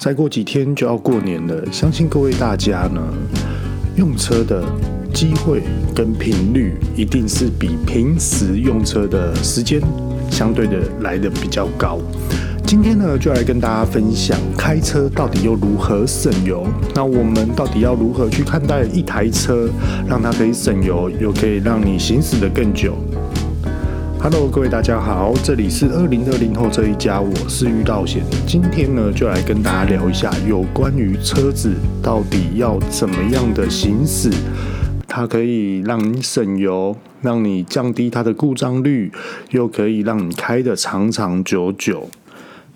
再过几天就要过年了，相信各位大家呢，用车的机会跟频率一定是比平时用车的时间相对的来得比较高。今天呢，就来跟大家分享开车到底又如何省油。那我们到底要如何去看待一台车，让它可以省油，又可以让你行驶得更久？Hello，各位大家好，这里是二零二零后这一家，我是遇到险。今天呢，就来跟大家聊一下有关于车子到底要怎么样的行驶，它可以让你省油，让你降低它的故障率，又可以让你开的长长久久。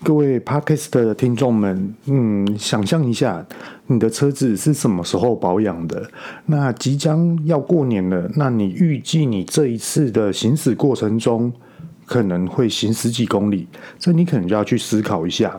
各位 Podcast 的听众们，嗯，想象一下，你的车子是什么时候保养的？那即将要过年了，那你预计你这一次的行驶过程中，可能会行十几公里？这你可能就要去思考一下。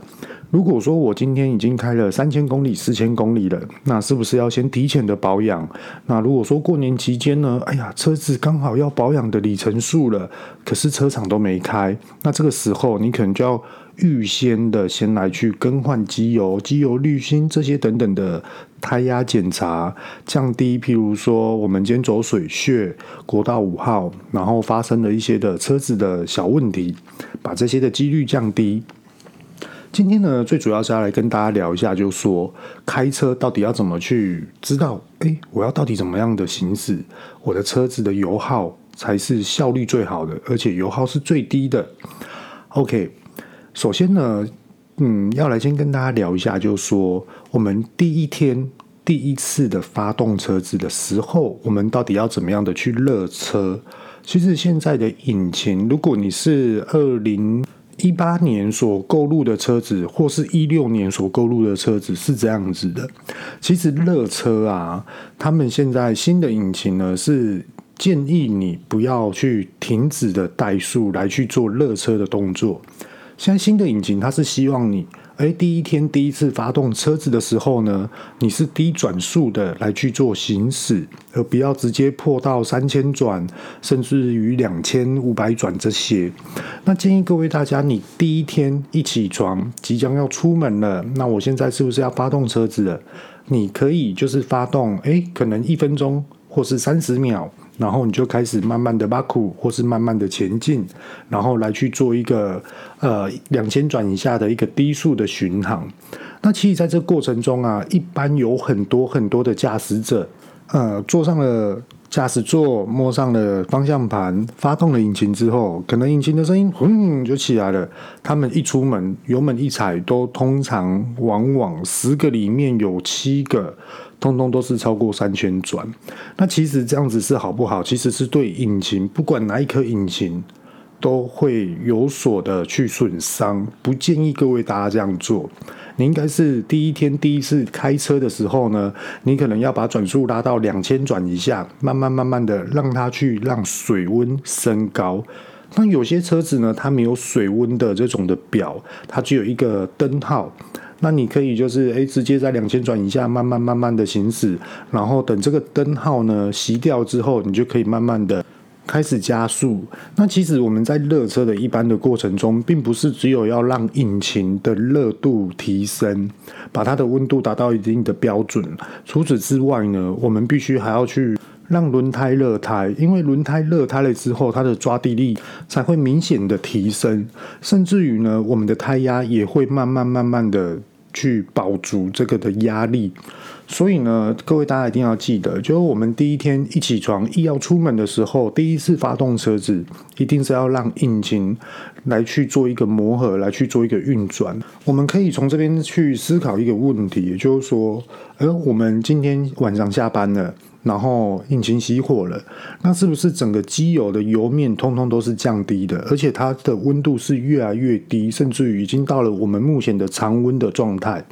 如果说我今天已经开了三千公里、四千公里了，那是不是要先提前的保养？那如果说过年期间呢？哎呀，车子刚好要保养的里程数了，可是车厂都没开，那这个时候你可能就要预先的先来去更换机油、机油滤芯这些等等的胎压检查，降低譬如说我们今天走水穴、国道五号，然后发生了一些的车子的小问题，把这些的几率降低。今天呢，最主要是要来跟大家聊一下，就是说开车到底要怎么去知道，诶，我要到底怎么样的行驶，我的车子的油耗才是效率最好的，而且油耗是最低的。OK，首先呢，嗯，要来先跟大家聊一下，就是说我们第一天第一次的发动车子的时候，我们到底要怎么样的去热车？其实现在的引擎，如果你是二零一八年所购入的车子，或是一六年所购入的车子是这样子的。其实热车啊，他们现在新的引擎呢，是建议你不要去停止的怠速来去做热车的动作。现在新的引擎，它是希望你。哎，第一天第一次发动车子的时候呢，你是低转速的来去做行驶，而不要直接破到三千转，甚至于两千五百转这些。那建议各位大家，你第一天一起床，即将要出门了，那我现在是不是要发动车子了？你可以就是发动，哎，可能一分钟或是三十秒。然后你就开始慢慢的挖苦，或是慢慢的前进，然后来去做一个呃两千转以下的一个低速的巡航。那其实在这过程中啊，一般有很多很多的驾驶者，呃，坐上了驾驶座，摸上了方向盘，发动了引擎之后，可能引擎的声音轰就起来了。他们一出门，油门一踩，都通常往往十个里面有七个。通通都是超过三千转，那其实这样子是好不好？其实是对引擎，不管哪一颗引擎都会有所的去损伤，不建议各位大家这样做。你应该是第一天第一次开车的时候呢，你可能要把转速拉到两千转以下，慢慢慢慢的让它去让水温升高。那有些车子呢，它没有水温的这种的表，它只有一个灯号。那你可以就是诶，直接在两千转以下慢慢慢慢的行驶，然后等这个灯号呢熄掉之后，你就可以慢慢的开始加速。那其实我们在热车的一般的过程中，并不是只有要让引擎的热度提升，把它的温度达到一定的标准。除此之外呢，我们必须还要去让轮胎热胎，因为轮胎热胎了之后，它的抓地力才会明显的提升，甚至于呢，我们的胎压也会慢慢慢慢的。去保足这个的压力，所以呢，各位大家一定要记得，就是我们第一天一起床一要出门的时候，第一次发动车子，一定是要让引擎来去做一个磨合，来去做一个运转。我们可以从这边去思考一个问题，也就是说，呃，我们今天晚上下班了。然后引擎熄火了，那是不是整个机油的油面通通都是降低的，而且它的温度是越来越低，甚至于已经到了我们目前的常温的状态。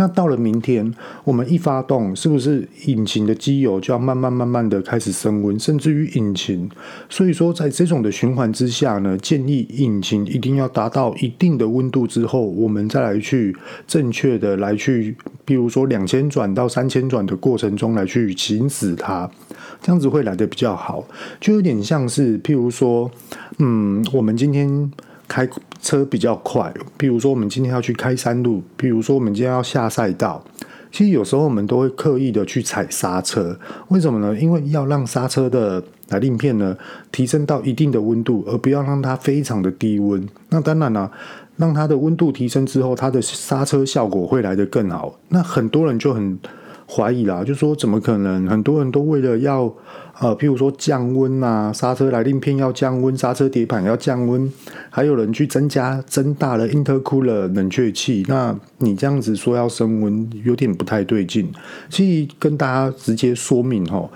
那到了明天，我们一发动，是不是引擎的机油就要慢慢慢慢的开始升温，甚至于引擎？所以说，在这种的循环之下呢，建议引擎一定要达到一定的温度之后，我们再来去正确的来去，比如说两千转到三千转的过程中来去行驶它，这样子会来的比较好，就有点像是譬如说，嗯，我们今天。开车比较快，比如说我们今天要去开山路，比如说我们今天要下赛道，其实有时候我们都会刻意的去踩刹车，为什么呢？因为要让刹车的来令片呢提升到一定的温度，而不要让它非常的低温。那当然了、让它的温度提升之后，它的刹车效果会来得更好。那很多人就很怀疑啦，就说怎么可能？很多人都为了要。呃，譬如说降温啊，刹车来令片要降温，刹车碟盘要降温，还有人去增加、增大了 intercooler 冷却器。那你这样子说要升温，有点不太对劲。其实跟大家直接说明哈，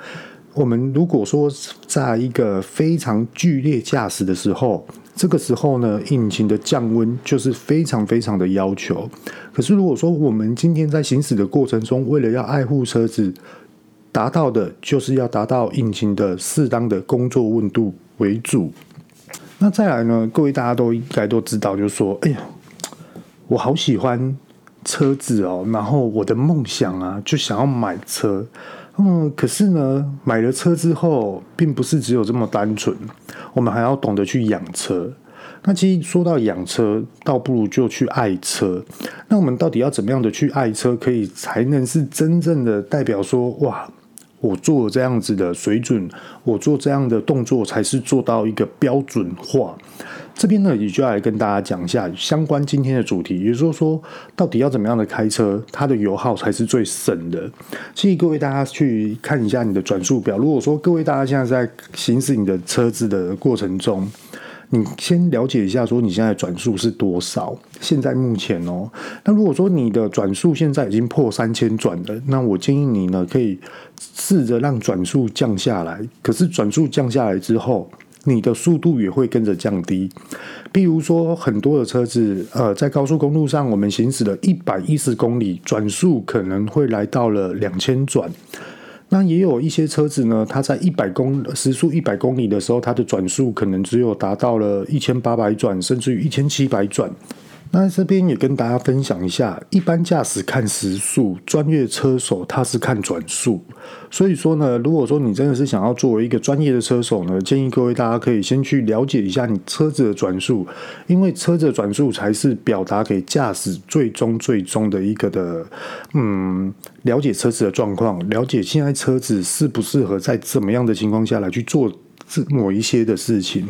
我们如果说在一个非常剧烈驾驶的时候，这个时候呢，引擎的降温就是非常非常的要求。可是如果说我们今天在行驶的过程中，为了要爱护车子，达到的就是要达到引擎的适当的工作温度为主。那再来呢，各位大家都应该都知道，就是说，哎呀，我好喜欢车子哦，然后我的梦想啊，就想要买车。嗯，可是呢，买了车之后，并不是只有这么单纯，我们还要懂得去养车。那其实说到养车，倒不如就去爱车。那我们到底要怎么样的去爱车，可以才能是真正的代表说，哇！我做这样子的水准，我做这样的动作才是做到一个标准化。这边呢，也就要来跟大家讲一下相关今天的主题，也就是说，到底要怎么样的开车，它的油耗才是最省的。建议各位大家去看一下你的转速表。如果说各位大家现在在行驶你的车子的过程中，你先了解一下，说你现在转速是多少？现在目前哦，那如果说你的转速现在已经破三千转了，那我建议你呢，可以试着让转速降下来。可是转速降下来之后，你的速度也会跟着降低。比如说，很多的车子，呃，在高速公路上，我们行驶了一百一十公里，转速可能会来到了两千转。那也有一些车子呢，它在一百公时速一百公里的时候，它的转速可能只有达到了一千八百转，甚至于一千七百转。那这边也跟大家分享一下，一般驾驶看时速，专业车手他是看转速。所以说呢，如果说你真的是想要作为一个专业的车手呢，建议各位大家可以先去了解一下你车子的转速，因为车子的转速才是表达给驾驶最终最终的一个的，嗯，了解车子的状况，了解现在车子适不适合在怎么样的情况下来去做这某一些的事情。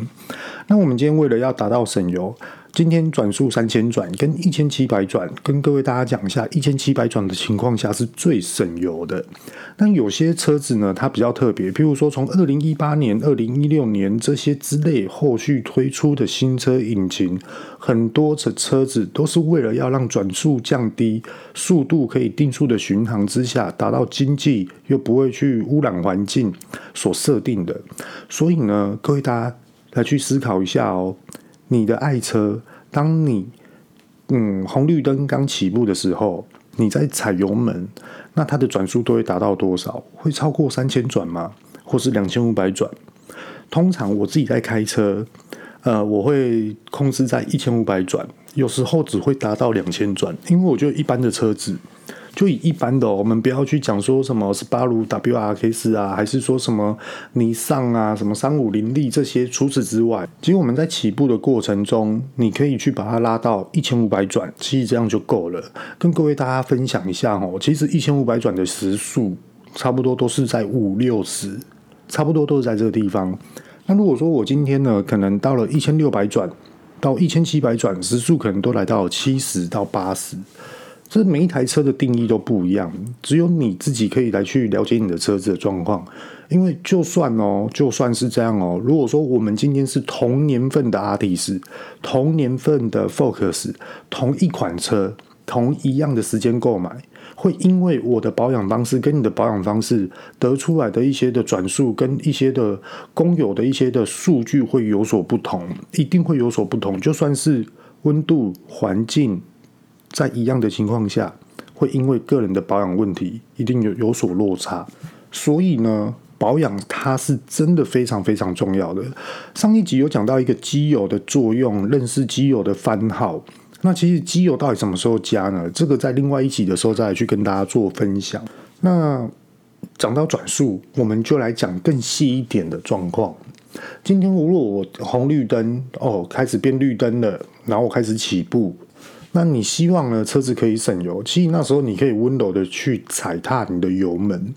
那我们今天为了要达到省油。今天转速三千转跟一千七百转，跟各位大家讲一下，一千七百转的情况下是最省油的。但有些车子呢，它比较特别，譬如说从二零一八年、二零一六年这些之类后续推出的新车引擎，很多的车子都是为了要让转速降低，速度可以定速的巡航之下，达到经济又不会去污染环境所设定的。所以呢，各位大家来去思考一下哦。你的爱车，当你嗯红绿灯刚起步的时候，你在踩油门，那它的转速都会达到多少？会超过三千转吗？或是两千五百转？通常我自己在开车，呃，我会控制在一千五百转，有时候只会达到两千转，因为我觉得一般的车子。就以一般的、我们不要去讲说什么斯巴鲁 WRX 啊，还是说什么尼桑啊，什么三五零 D 这些。除此之外，其实我们在起步的过程中，你可以去把它拉到一千五百转，其实这样就够了。跟各位大家分享一下哦，其实一千五百转的时速差不多都是在五六十，差不多都是在这个地方。那如果说我今天呢，可能到了一千六百转到一千七百转，时速可能都来到七十到八十。这每一台车的定义都不一样，只有你自己可以来去了解你的车子的状况。因为就算哦，就算是这样哦，如果说我们今天是同年份的 Altis，同年份的 Focus，同一款车，同一样的时间购买，会因为我的保养方式跟你的保养方式得出来的一些的转速跟一些的公有的一些的数据会有所不同，一定会有所不同。就算是温度环境。在一样的情况下，会因为个人的保养问题，一定有有所落差。所以呢，保养它是真的非常非常重要的。上一集有讲到一个机油的作用，认识机油的番号。那其实机油到底什么时候加呢？这个在另外一集的时候再来去跟大家做分享。那讲到转速，我们就来讲更细一点的状况。今天如果我红绿灯哦开始变绿灯了，然后我开始起步，那你希望呢车子可以省油？其实那时候你可以温柔的去踩踏你的油门，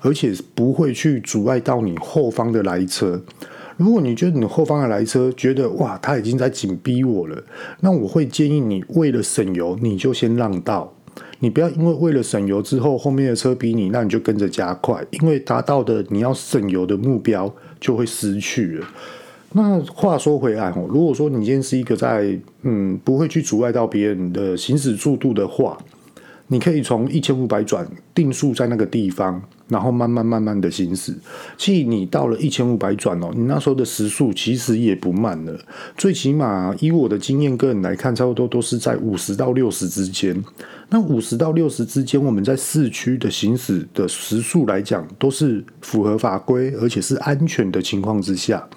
而且不会去阻碍到你后方的来车。如果你觉得你后方的来车觉得哇，他已经在紧逼我了，那我会建议你为了省油，你就先让道。你不要因为为了省油之后，后面的车逼你，那你就跟着加快，因为达到的你要省油的目标就会失去了。那话说回来哦，如果说你今天是一个在嗯不会去阻碍到别人的行驶速度的话，你可以从一千五百转定速在那个地方，然后慢慢慢慢的行驶。其实你到了一千五百转哦，你那时候的时速其实也不慢了。最起码以我的经验个人来看，差不多都是在五十到六十之间。那五十到六十之间，我们在市区的行驶的时速来讲，都是符合法规而且是安全的情况之下。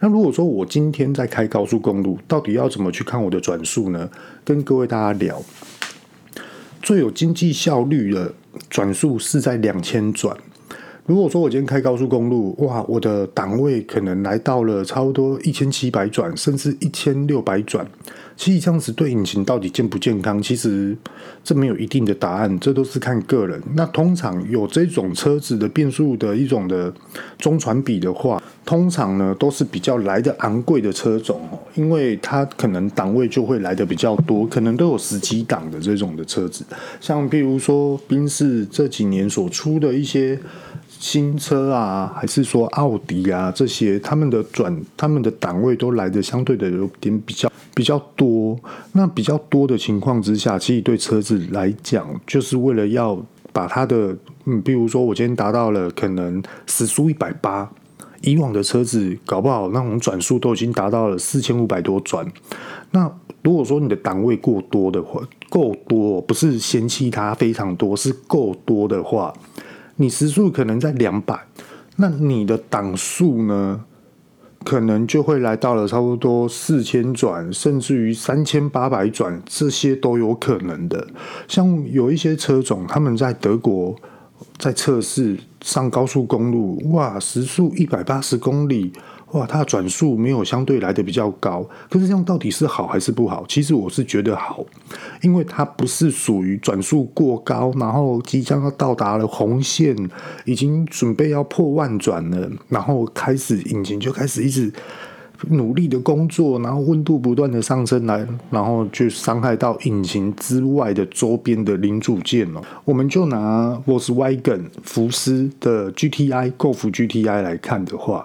那如果说我今天在开高速公路，到底要怎么去看我的转速呢？跟各位大家聊。最有经济效率的转速是在两千转。如果说我今天开高速公路，哇，我的档位可能来到了差不多一千七百转，甚至一千六百转。其实这样子对引擎到底健不健康，其实这没有一定的答案，这都是看个人。那通常有这种车子的变速的一种的中传比的话，通常呢都是比较来的昂贵的车种哦，因为它可能档位就会来的比较多，可能都有十几档的这种的车子，像譬如说宾士这几年所出的一些。新车啊，还是说奥迪啊，这些他们的转，他们的档位都来的相对的有点比较比较多。那比较多的情况之下，其实对车子来讲，就是为了要把它的，嗯，比如说我今天达到了可能时速一百八，以往的车子搞不好那种转速都已经达到了四千五百多转。那如果说你的档位过多的话，够多，不是嫌弃它非常多，是够多的话。你时速可能在两百，那你的档数呢，可能就会来到了差不多四千转，甚至于三千八百转，这些都有可能的。像有一些车种，他们在德国在测试上高速公路，哇，时速一百八十公里。哇，它的转速没有相对来的比较高，可是这样到底是好还是不好？其实我是觉得好，因为它不是属于转速过高，然后即将要到达了红线，已经准备要破万转了，然后开始引擎就开始一直努力的工作，然后温度不断的上升来，然后就伤害到引擎之外的周边的零组件了。我们就拿 Volkswagen 福斯的 GTI Golf GTI 来看的话。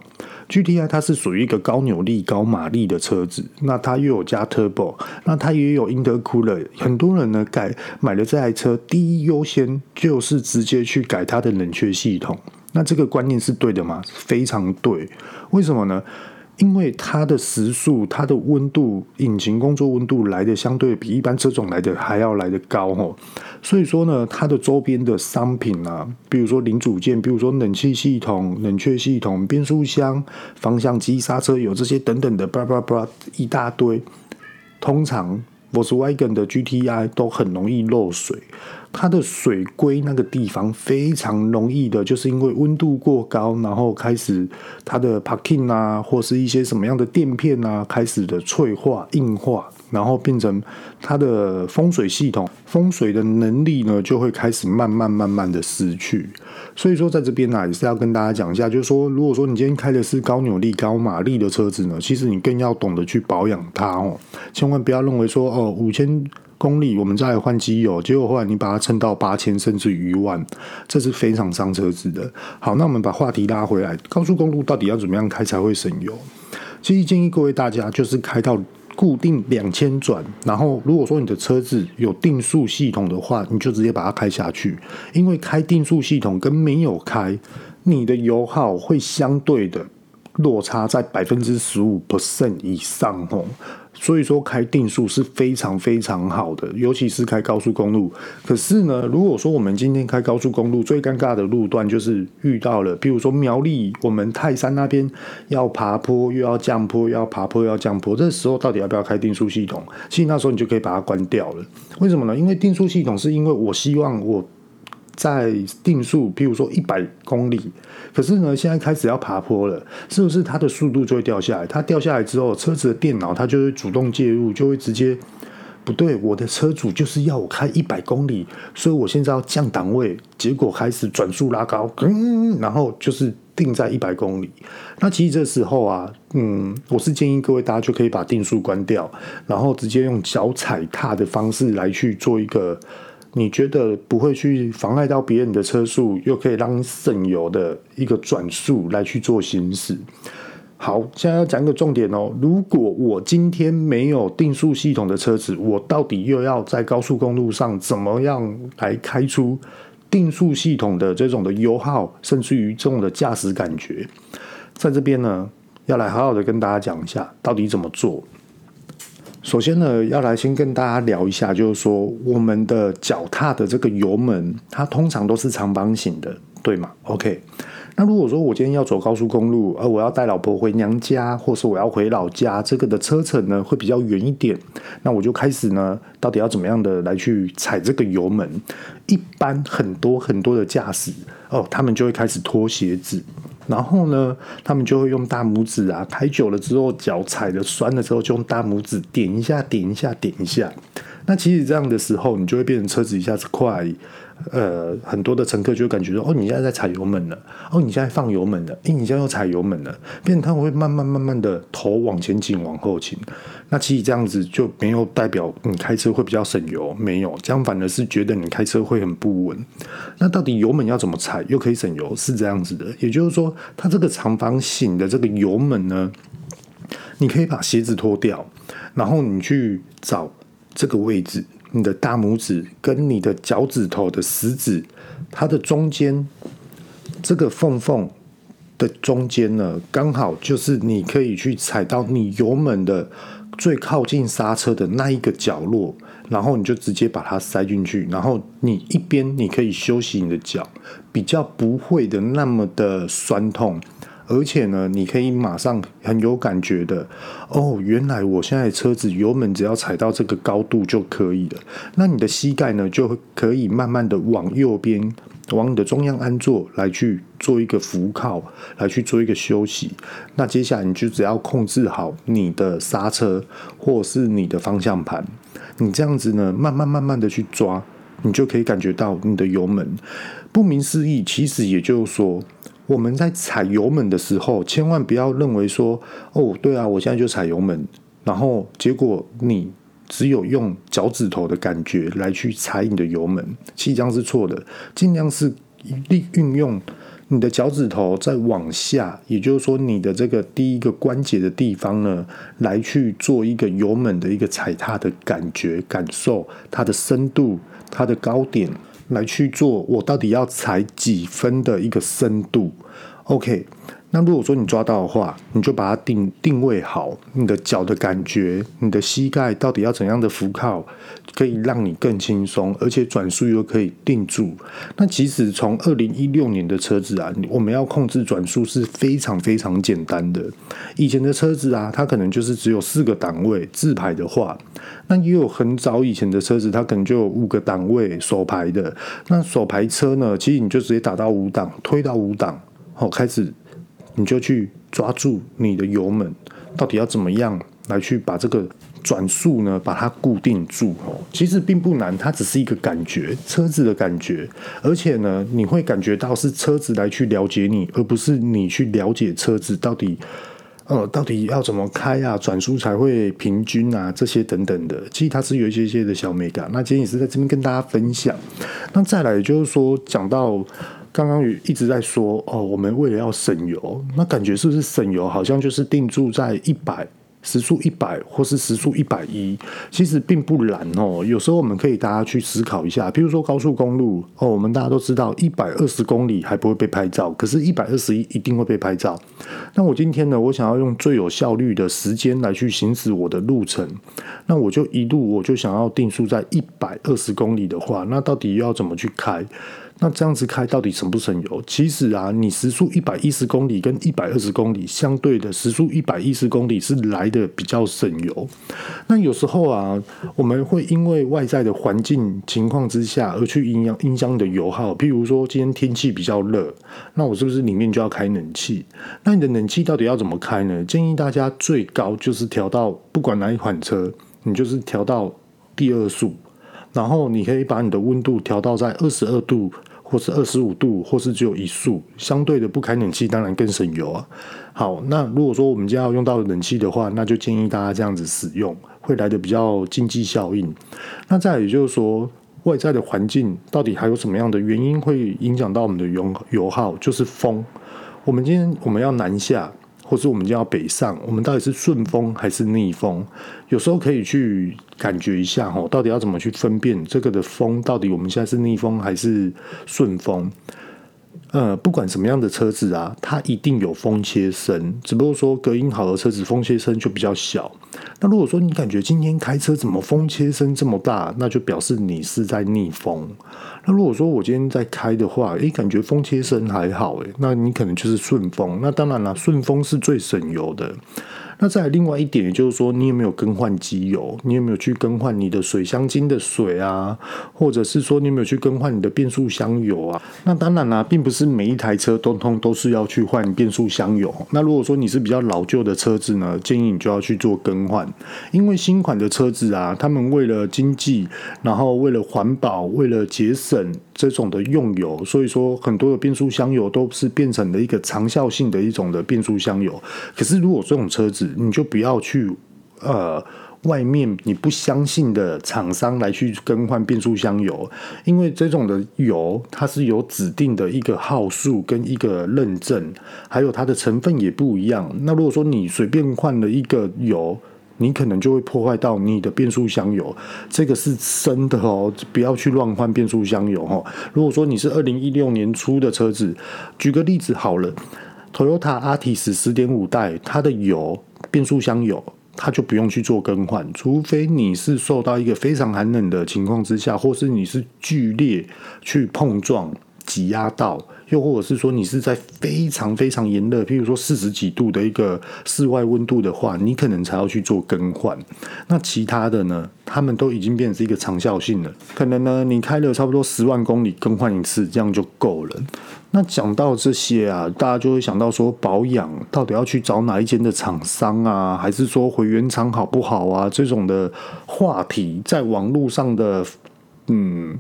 GTI 它是属于一个高扭力、高马力的车子，那它又有加 Turbo，那它也有 Intercooler。很多人呢改买了这台车，第一优先就是直接去改它的冷却系统。那这个观念是对的吗？非常对。为什么呢？因为它的时速、它的温度、引擎工作温度来的相对比一般车种来的还要来得高哦，所以说呢，它的周边的商品啊，比如说零组件，比如说冷气系统、冷却系统、变速箱、方向机、刹车油这些等等的，叭叭叭一大堆，通常。Volkswagen 的 GTI 都很容易漏水，它的水龟那个地方非常容易的，就是因为温度过高，然后开始它的 Parking 啊，或是一些什么样的垫片啊，开始的脆化硬化。然后变成它的风水系统，风水的能力呢，就会开始慢慢慢慢的失去。所以说，在这边呢，也是要跟大家讲一下，就是说，如果说你今天开的是高扭力、高马力的车子呢，其实你更要懂得去保养它哦，千万不要认为说哦，五千公里我们再来换机油，结果后来你把它撑到八千甚至于一万，这是非常伤车子的。好，那我们把话题拉回来，高速公路到底要怎么样开才会省油？其实建议各位大家就是开到。固定两千转，然后如果说你的车子有定速系统的话，你就直接把它开下去，因为开定速系统跟没有开，你的油耗会相对的落差在百分之十五 percent 以上哦。所以说开定速是非常非常好的，尤其是开高速公路。可是呢，如果说我们今天开高速公路，最尴尬的路段就是遇到了，比如说苗栗，我们泰山那边要爬坡又要降坡，要爬坡又要降坡，这时候到底要不要开定速系统？其实那时候你就可以把它关掉了。为什么呢？因为定速系统是因为我希望我在定速，譬如说一百公里，可是呢，现在开始要爬坡了，是不是它的速度就会掉下来？它掉下来之后，车子的电脑它就会主动介入，就会直接不对，我的车主就是要我开一百公里，所以我现在要降档位，结果开始转速拉高，嗯，然后就是定在一百公里。那其实这时候啊，嗯，我是建议各位大家就可以把定速关掉，然后直接用脚踩踏的方式来去做一个。你觉得不会去妨碍到别人的车速，又可以让省油的一个转速来去做行驶。好，现在要讲一个重点哦。如果我今天没有定速系统的车子，我到底又要在高速公路上怎么样来开出定速系统的这种的油耗，甚至于这种的驾驶感觉？在这边呢，要来好好的跟大家讲一下，到底怎么做。首先呢，要来先跟大家聊一下，就是说我们的脚踏的这个油门，它通常都是长方形的，对吗？OK。那如果说我今天要走高速公路，而我要带老婆回娘家，或是我要回老家，这个的车程呢会比较远一点，那我就开始呢，到底要怎么样的来去踩这个油门？一般很多很多的驾驶哦，他们就会开始脱鞋子。然后呢，他们就会用大拇指啊，开久了之后，脚踩的酸的时候，就用大拇指点一下，点一下，点一下。那其实这样的时候，你就会变成车子一下子快。呃，很多的乘客就感觉说，哦，你现在在踩油门了，哦，你现在放油门了，诶，你现在又踩油门了，变成他会慢慢慢慢的头往前倾，往后倾。那其实这样子就没有代表你开车会比较省油，没有，这样反而是觉得你开车会很不稳。那到底油门要怎么踩又可以省油？是这样子的，也就是说，它这个长方形的这个油门呢，你可以把鞋子脱掉，然后你去找这个位置。你的大拇指跟你的脚趾头的食指，它的中间这个缝缝的中间呢，刚好就是你可以去踩到你油门的最靠近刹车的那一个角落，然后你就直接把它塞进去，然后你一边你可以休息你的脚，比较不会的那么的酸痛。而且呢，你可以马上很有感觉的哦，原来我现在车子油门只要踩到这个高度就可以了。那你的膝盖呢，就可以慢慢的往右边，往你的中央安坐来去做一个扶靠，来去做一个休息。那接下来你就只要控制好你的刹车或是你的方向盘，你这样子呢，慢慢慢慢的去抓，你就可以感觉到你的油门。顾名思义，其实也就是说。我们在踩油门的时候，千万不要认为说，哦，对啊，我现在就踩油门，然后结果你只有用脚趾头的感觉来去踩你的油门，其实这样是错的。尽量是利运用你的脚趾头再往下，也就是说你的这个第一个关节的地方呢，来去做一个油门的一个踩踏的感觉感受，它的深度，它的高点。来去做，我到底要踩几分的一个深度？OK，那如果说你抓到的话，你就把它定定位好，你的脚的感觉，你的膝盖到底要怎样的扶靠，可以让你更轻松，而且转速又可以定住。那其实从二零一六年的车子啊，我们要控制转速是非常非常简单的。以前的车子啊，它可能就是只有四个档位，自排的话。那也有很早以前的车子，它可能就有五个档位手排的。那手排车呢，其实你就直接打到五档，推到五档，好，开始你就去抓住你的油门，到底要怎么样来去把这个转速呢，把它固定住。哦，其实并不难，它只是一个感觉，车子的感觉。而且呢，你会感觉到是车子来去了解你，而不是你去了解车子到底。呃，到底要怎么开啊？转速才会平均啊？这些等等的，其实它是有一些些的小美感。那今天也是在这边跟大家分享。那再来就是说，讲到刚刚一直在说哦，我们为了要省油，那感觉是不是省油好像就是定住在一百？时速一百或是时速一百一，其实并不难哦。有时候我们可以大家去思考一下，比如说高速公路哦，我们大家都知道一百二十公里还不会被拍照，可是，一百二十一一定会被拍照。那我今天呢，我想要用最有效率的时间来去行驶我的路程，那我就一路我就想要定速在一百二十公里的话，那到底要怎么去开？那这样子开到底省不省油？其实啊，你时速一百一十公里跟一百二十公里相对的时速一百一十公里是来的比较省油。那有时候啊，我们会因为外在的环境情况之下而去影响影响你的油耗。譬如说今天天气比较热，那我是不是里面就要开冷气？那你的冷气到底要怎么开呢？建议大家最高就是调到不管哪一款车，你就是调到第二速，然后你可以把你的温度调到在二十二度。或是二十五度，或是只有一速，相对的不开冷气当然更省油啊。好，那如果说我们今天要用到冷气的话，那就建议大家这样子使用，会来得比较经济效应。那再也就是说，外在的环境到底还有什么样的原因会影响到我们的油油耗？就是风。我们今天我们要南下。或是我们就要北上，我们到底是顺风还是逆风？有时候可以去感觉一下吼，到底要怎么去分辨这个的风？到底我们现在是逆风还是顺风？呃，不管什么样的车子啊，它一定有风切声，只不过说隔音好的车子风切声就比较小。那如果说你感觉今天开车怎么风切声这么大，那就表示你是在逆风。那如果说我今天在开的话，诶，感觉风切声还好，诶，那你可能就是顺风。那当然了，顺风是最省油的。那再来另外一点，也就是说，你有没有更换机油？你有没有去更换你的水箱精的水啊？或者是说，你有没有去更换你的变速箱油啊？那当然啦、并不是每一台车通通都是要去换变速箱油。那如果说你是比较老旧的车子呢，建议你就要去做更换，因为新款的车子啊，他们为了经济，然后为了环保，为了节省这种的用油，所以说很多的变速箱油都是变成了一个长效性的一种的变速箱油。可是如果这种车子，你就不要去，呃，外面你不相信的厂商来去更换变速箱油，因为这种的油它是有指定的一个号数跟一个认证，还有它的成分也不一样。那如果说你随便换了一个油，你可能就会破坏到你的变速箱油，这个是真的哦，不要去乱换变速箱油哦。如果说你是二零一六年初的车子，举个例子好了，Toyota Atis 十点五代，它的油。变速箱油，它就不用去做更换，除非你是受到一个非常寒冷的情况之下，或是你是剧烈去碰撞挤压到，又或者是说你是在非常非常炎热，譬如说四十几度的一个室外温度的话，你可能才要去做更换。那其他的呢，他们都已经变成是一个长效性了，可能呢你开了差不多十万公里更换一次，这样就够了。那讲到这些啊，大家就会想到说，保养到底要去找哪一间的厂商啊，还是说回原厂好不好啊？这种的话题，在网络上的嗯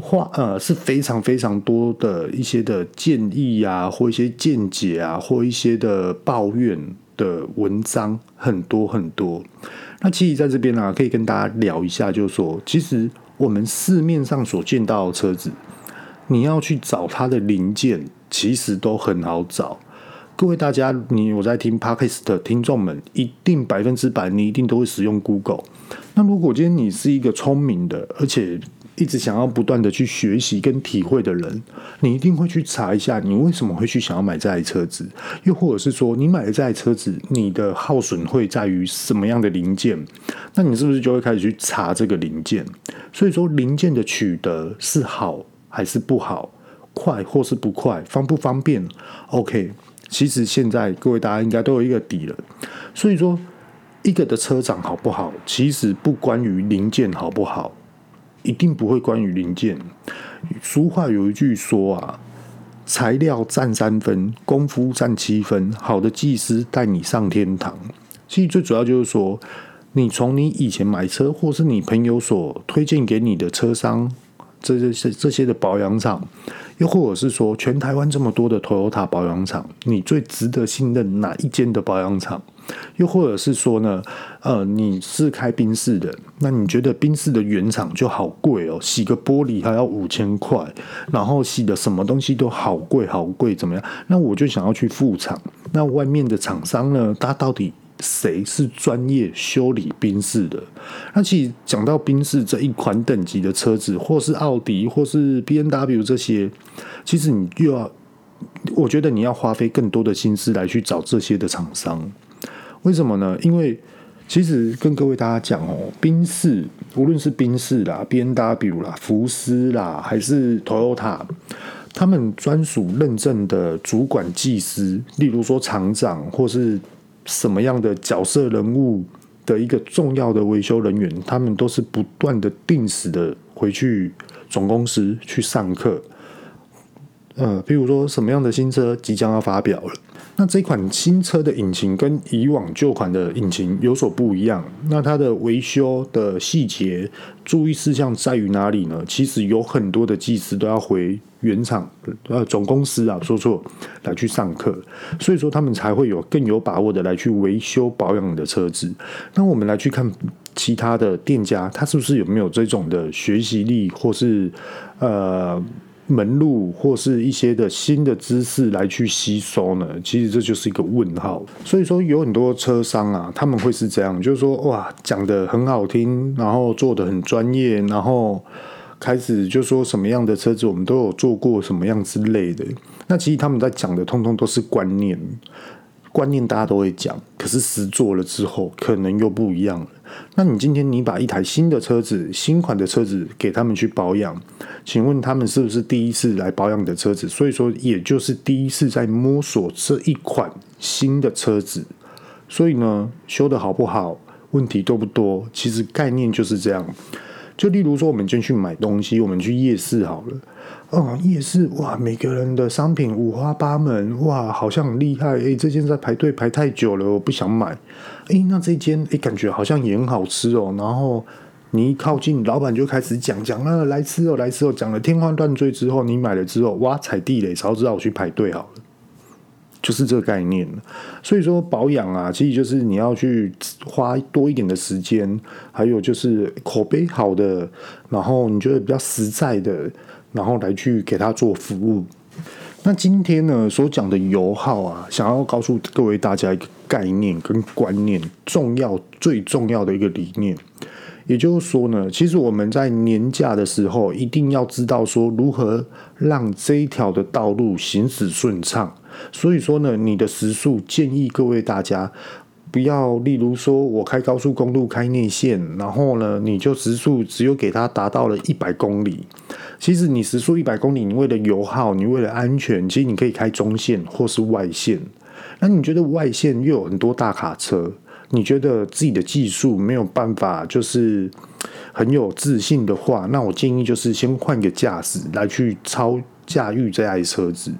话呃是非常非常多的一些的建议啊，或一些见解啊，或一些的抱怨的文章很多很多。那其实在这边呢、啊，可以跟大家聊一下，就是说，其实我们市面上所见到的车子。你要去找它的零件，其实都很好找。各位大家，你我在听 Podcast 的听众们，一定百分之百，你一定都会使用 Google。那如果今天你是一个聪明的，而且一直想要不断的去学习跟体会的人，你一定会去查一下，你为什么会去想要买这台车子？又或者是说，你买了这台车子，你的耗损会在于什么样的零件？那你是不是就会开始去查这个零件？所以说，零件的取得是好。还是不好，快或是不快，方不方便？OK，其实现在各位大家应该都有一个底了。所以说，一个的车长好不好，其实不关于零件好不好，一定不会关于零件。俗话有一句说啊，材料占三分，功夫占七分，好的技师带你上天堂。其实最主要就是说，你从你以前买车，或是你朋友所推荐给你的车商。这这些这些的保养厂，又或者是说，全台湾这么多的 Toyota 保养厂，你最值得信任哪一间的保养厂？又或者是说呢，呃，你是开宾士的，那你觉得宾士的原厂就好贵哦，洗个玻璃还要五千块，然后洗的什么东西都好贵好贵，怎么样？那我就想要去副厂，那外面的厂商呢，他到底？谁是专业修理宾士的？那其实讲到宾士这一款等级的车子，或是奥迪，或是 B N W 这些，其实你又要，我觉得你要花费更多的心思来去找这些的厂商。为什么呢？因为其实跟各位大家讲哦，宾士无论是宾士啦、，B N W，啦、福斯啦，还是 Toyota，他们专属认证的主管技师，例如说厂长或是。什么样的角色人物的一个重要的维修人员，他们都是不断的定时的回去总公司去上课。呃，譬如说什么样的新车即将要发表了。那这款新车的引擎跟以往旧款的引擎有所不一样，那它的维修的细节、注意事项在于哪里呢？其实有很多的技师都要回原厂呃总公司啊，说错来去上课，所以说他们才会有更有把握的来去维修保养你的车子。那我们来去看其他的店家，他是不是有没有这种的学习力，或是呃？门路或是一些的新的知识来去吸收呢？其实这就是一个问号。所以说有很多车商啊，他们会是这样，就是说哇，讲得很好听，然后做得很专业，然后开始就说什么样的车子我们都有做过什么样之类的。那其实他们在讲的通通都是观念，观念大家都会讲，可是实做了之后可能又不一样了。那你今天你把一台新的车子、新款的车子给他们去保养，请问他们是不是第一次来保养你的车子？所以说，也就是第一次在摸索这一款新的车子。所以呢，修得好不好，问题多不多？其实概念就是这样。就例如说，我们今天去买东西，我们去夜市好了。哦，夜市哇，每个人的商品五花八门，哇，好像很厉害。诶，这件在排队排太久了，我不想买。诶，那这间诶，感觉好像也很好吃哦。然后你一靠近，老板就开始讲讲了，来吃哦，来吃哦，讲了天花乱坠之后，你买了之后，哇，踩地雷，早知道我去排队好了。就是这个概念。所以说保养啊，其实就是你要去花多一点的时间，还有就是口碑好的，然后你觉得比较实在的。然后来去给他做服务。那今天呢，所讲的油耗啊，想要告诉各位大家一个概念跟观念，重要最重要的一个理念，也就是说呢，其实我们在年假的时候，一定要知道说如何让这一条的道路行驶顺畅。所以说呢，你的时速建议各位大家。不要，例如说，我开高速公路开内线，然后呢，你就时速只有给它达到了一百公里。其实你时速一百公里，你为了油耗，你为了安全，其实你可以开中线或是外线。那你觉得外线又有很多大卡车，你觉得自己的技术没有办法，就是很有自信的话，那我建议就是先换个驾驶来去操驾驭这台车子，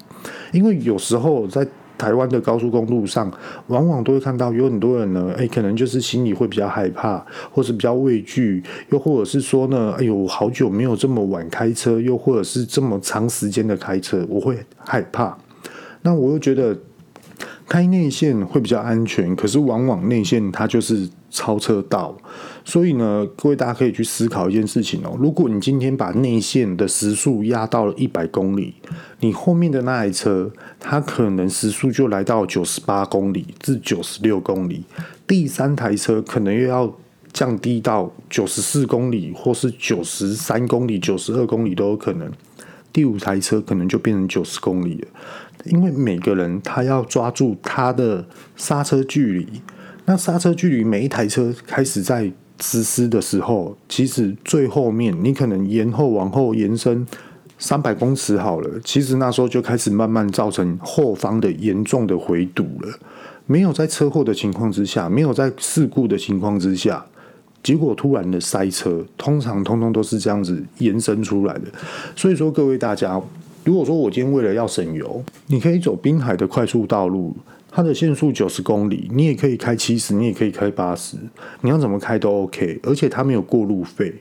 因为有时候在。台湾的高速公路上，往往都会看到有很多人呢，哎，可能就是心里会比较害怕，或是比较畏惧，又或者是说呢，哎呦，好久没有这么晚开车，又或者是这么长时间的开车，我会害怕。那我又觉得开内线会比较安全，可是往往内线它就是超车道。所以呢，各位大家可以去思考一件事情哦。如果你今天把内线的时速压到了一百公里，你后面的那台车，它可能时速就来到九十八公里至九十六公里，第三台车可能又要降低到九十四公里，或是九十三公里、九十二公里都有可能。第五台车可能就变成九十公里了，因为每个人他要抓住他的刹车距离，那刹车距离每一台车开始在。实施的时候，其实最后面你可能延后往后延伸三百公尺好了，其实那时候就开始慢慢造成后方的严重的回堵了。没有在车祸的情况之下，没有在事故的情况之下，结果突然的塞车，通常通通都是这样子延伸出来的。所以说，各位大家，如果说我今天为了要省油，你可以走滨海的快速道路。它的限速九十公里，你也可以开七十，你也可以开八十，你要怎么开都 OK，而且它没有过路费。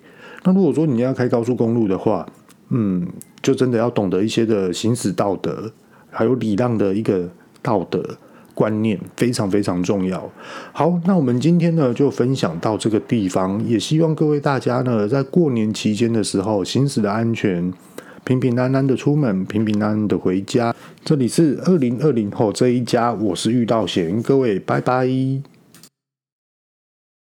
那如果说你要开高速公路的话，嗯，就真的要懂得一些的行驶道德，还有礼让的一个道德观念，非常非常重要。好，那我们今天呢就分享到这个地方，也希望各位大家呢在过年期间的时候行驶的安全。平平安安的出门，平平安安的回家。这里是二零二零后这一家，我是遇到贤，各位拜拜。